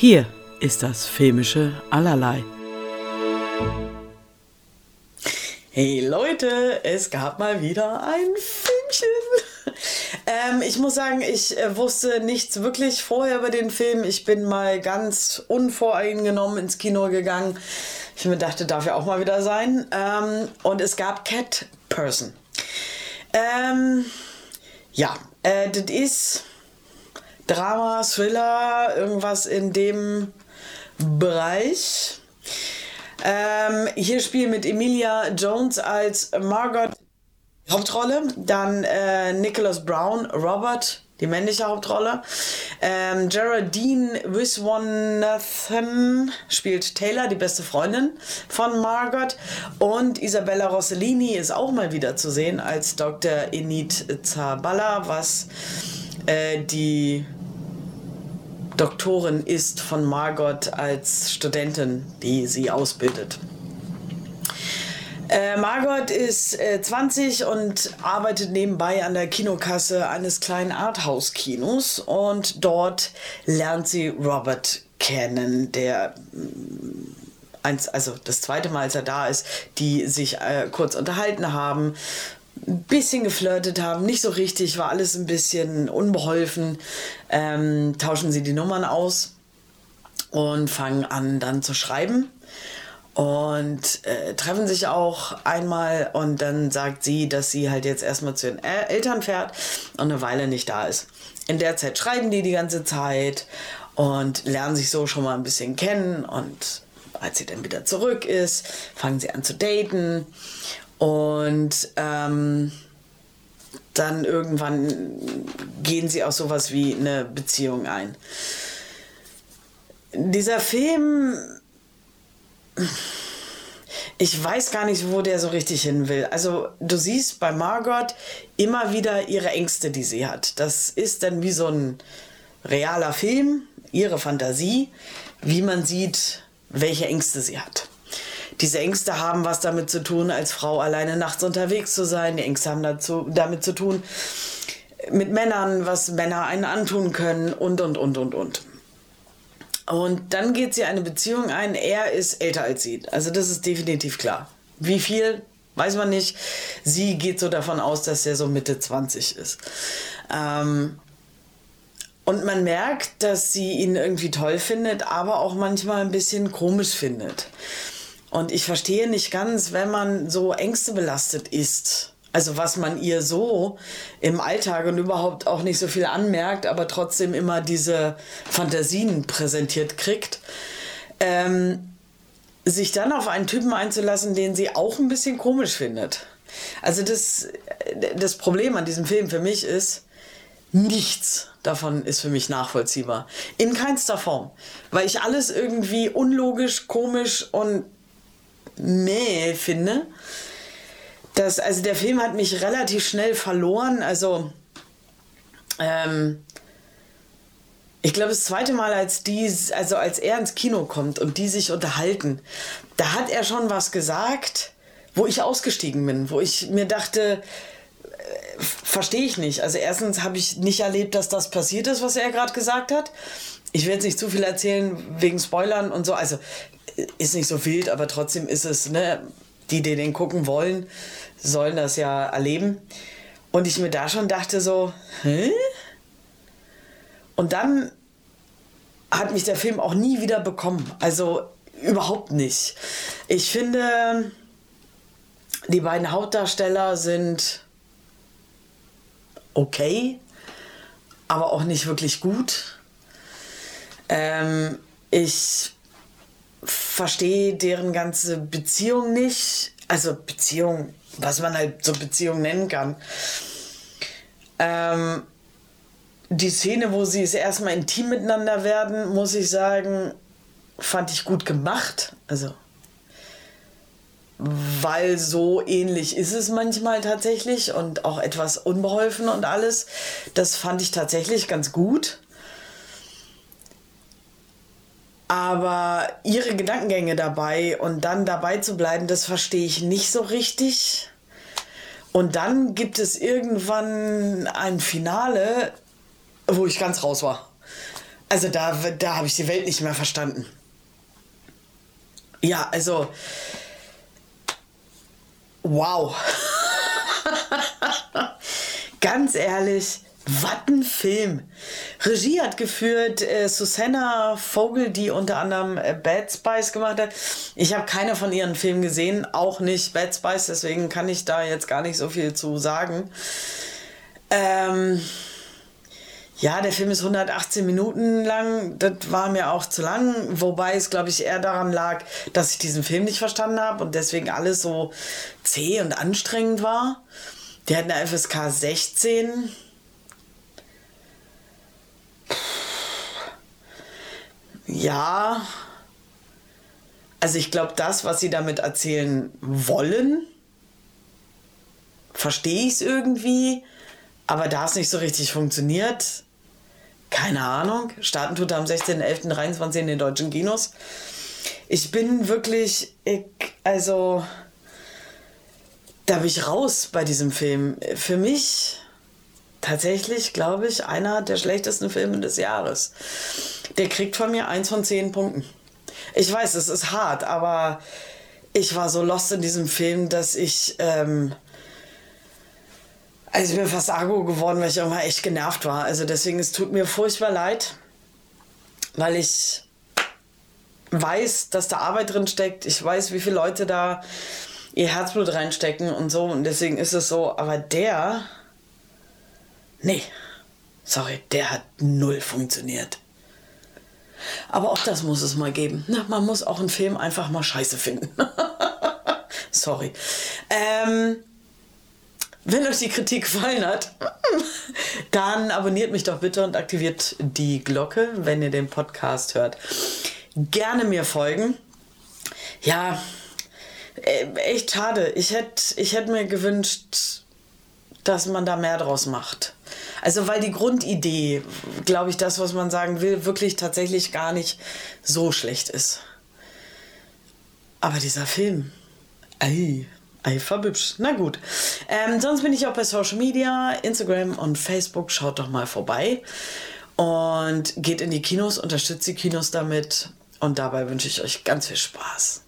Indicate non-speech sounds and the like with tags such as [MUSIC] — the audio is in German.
Hier ist das filmische Allerlei. Hey Leute, es gab mal wieder ein Filmchen. Ähm, ich muss sagen, ich äh, wusste nichts wirklich vorher über den Film. Ich bin mal ganz unvoreingenommen ins Kino gegangen. Ich mir dachte, darf ja auch mal wieder sein. Ähm, und es gab Cat Person. Ähm, ja, äh, das ist Drama, Thriller, irgendwas in dem Bereich. Ähm, hier spielen mit Emilia Jones als Margot Hauptrolle, dann äh, Nicholas Brown, Robert, die männliche Hauptrolle. Ähm, Geraldine Wiswanathan spielt Taylor, die beste Freundin von Margot. Und Isabella Rossellini ist auch mal wieder zu sehen als Dr. Enid Zabala, was äh, die Doktorin ist von Margot als Studentin, die sie ausbildet. Äh, Margot ist äh, 20 und arbeitet nebenbei an der Kinokasse eines kleinen Arthouse-Kinos und dort lernt sie Robert kennen, der mm, eins, also das zweite Mal, als er da ist, die sich äh, kurz unterhalten haben, ein bisschen geflirtet haben, nicht so richtig, war alles ein bisschen unbeholfen. Ähm, tauschen sie die Nummern aus und fangen an dann zu schreiben und äh, treffen sich auch einmal und dann sagt sie, dass sie halt jetzt erstmal zu ihren Eltern fährt und eine Weile nicht da ist. In der Zeit schreiben die die ganze Zeit und lernen sich so schon mal ein bisschen kennen und als sie dann wieder zurück ist, fangen sie an zu daten und ähm, dann irgendwann gehen sie auch sowas wie eine Beziehung ein. Dieser Film, ich weiß gar nicht, wo der so richtig hin will. Also du siehst bei Margot immer wieder ihre Ängste, die sie hat. Das ist dann wie so ein realer Film, ihre Fantasie, wie man sieht, welche Ängste sie hat. Diese Ängste haben was damit zu tun, als Frau alleine nachts unterwegs zu sein. Die Ängste haben dazu, damit zu tun, mit Männern, was Männer einen antun können und, und, und, und, und. Und dann geht sie eine Beziehung ein. Er ist älter als sie. Also das ist definitiv klar. Wie viel, weiß man nicht. Sie geht so davon aus, dass er so Mitte 20 ist. Ähm, und man merkt, dass sie ihn irgendwie toll findet, aber auch manchmal ein bisschen komisch findet. Und ich verstehe nicht ganz, wenn man so Ängste belastet ist. Also was man ihr so im Alltag und überhaupt auch nicht so viel anmerkt, aber trotzdem immer diese Fantasien präsentiert kriegt. Ähm, sich dann auf einen Typen einzulassen, den sie auch ein bisschen komisch findet. Also das, das Problem an diesem Film für mich ist, nichts davon ist für mich nachvollziehbar. In keinster Form. Weil ich alles irgendwie unlogisch, komisch und meh finde. Das, also der Film hat mich relativ schnell verloren. Also ähm, ich glaube, das zweite Mal, als die, also als er ins Kino kommt und die sich unterhalten, da hat er schon was gesagt, wo ich ausgestiegen bin, wo ich mir dachte, äh, verstehe ich nicht. Also erstens habe ich nicht erlebt, dass das passiert ist, was er gerade gesagt hat. Ich will jetzt nicht zu viel erzählen wegen Spoilern und so. Also ist nicht so wild, aber trotzdem ist es, ne, die, die den gucken wollen, sollen das ja erleben. Und ich mir da schon dachte so, hä? Und dann hat mich der Film auch nie wieder bekommen. Also überhaupt nicht. Ich finde, die beiden Hauptdarsteller sind okay, aber auch nicht wirklich gut. Ähm, ich verstehe deren ganze Beziehung nicht. Also Beziehung, was man halt so Beziehung nennen kann. Ähm, die Szene, wo sie es erstmal intim miteinander werden, muss ich sagen, fand ich gut gemacht. Also, weil so ähnlich ist es manchmal tatsächlich und auch etwas unbeholfen und alles. Das fand ich tatsächlich ganz gut. Aber ihre Gedankengänge dabei und dann dabei zu bleiben, das verstehe ich nicht so richtig. Und dann gibt es irgendwann ein Finale, wo ich ganz raus war. Also da, da habe ich die Welt nicht mehr verstanden. Ja, also. Wow. [LAUGHS] Ganz ehrlich, was ein Film. Regie hat geführt äh, Susanna Vogel, die unter anderem äh, Bad Spice gemacht hat. Ich habe keine von ihren Filmen gesehen, auch nicht Bad Spice, deswegen kann ich da jetzt gar nicht so viel zu sagen. Ähm, ja, der Film ist 118 Minuten lang. Das war mir auch zu lang. Wobei es, glaube ich, eher daran lag, dass ich diesen Film nicht verstanden habe und deswegen alles so zäh und anstrengend war. Der hat eine FSK 16. Ja. Also ich glaube, das, was sie damit erzählen wollen, verstehe ich es irgendwie. Aber da es nicht so richtig funktioniert, keine Ahnung. Starten tut er am 16.11.23 in den deutschen Kinos. Ich bin wirklich, ich, also, da bin ich raus bei diesem Film. Für mich tatsächlich, glaube ich, einer der schlechtesten Filme des Jahres. Der kriegt von mir eins von zehn Punkten. Ich weiß, es ist hart, aber ich war so lost in diesem Film, dass ich ähm, also ich bin fast argo geworden, weil ich irgendwann echt genervt war. Also deswegen, es tut mir furchtbar leid, weil ich weiß, dass da Arbeit drin steckt. Ich weiß, wie viele Leute da ihr Herzblut reinstecken und so. Und deswegen ist es so. Aber der, nee, sorry, der hat null funktioniert. Aber auch das muss es mal geben. Na, man muss auch einen Film einfach mal scheiße finden. [LAUGHS] sorry. Ähm, wenn euch die Kritik gefallen hat, [LAUGHS] dann abonniert mich doch bitte und aktiviert die Glocke, wenn ihr den Podcast hört. Gerne mir folgen. Ja, äh, echt schade. Ich hätte ich hätt mir gewünscht, dass man da mehr draus macht. Also weil die Grundidee, glaube ich, das, was man sagen will, wirklich tatsächlich gar nicht so schlecht ist. Aber dieser Film, ey, Eifer hübsch. Na gut. Ähm, sonst bin ich auch bei Social Media, Instagram und Facebook. Schaut doch mal vorbei. Und geht in die Kinos, unterstützt die Kinos damit. Und dabei wünsche ich euch ganz viel Spaß.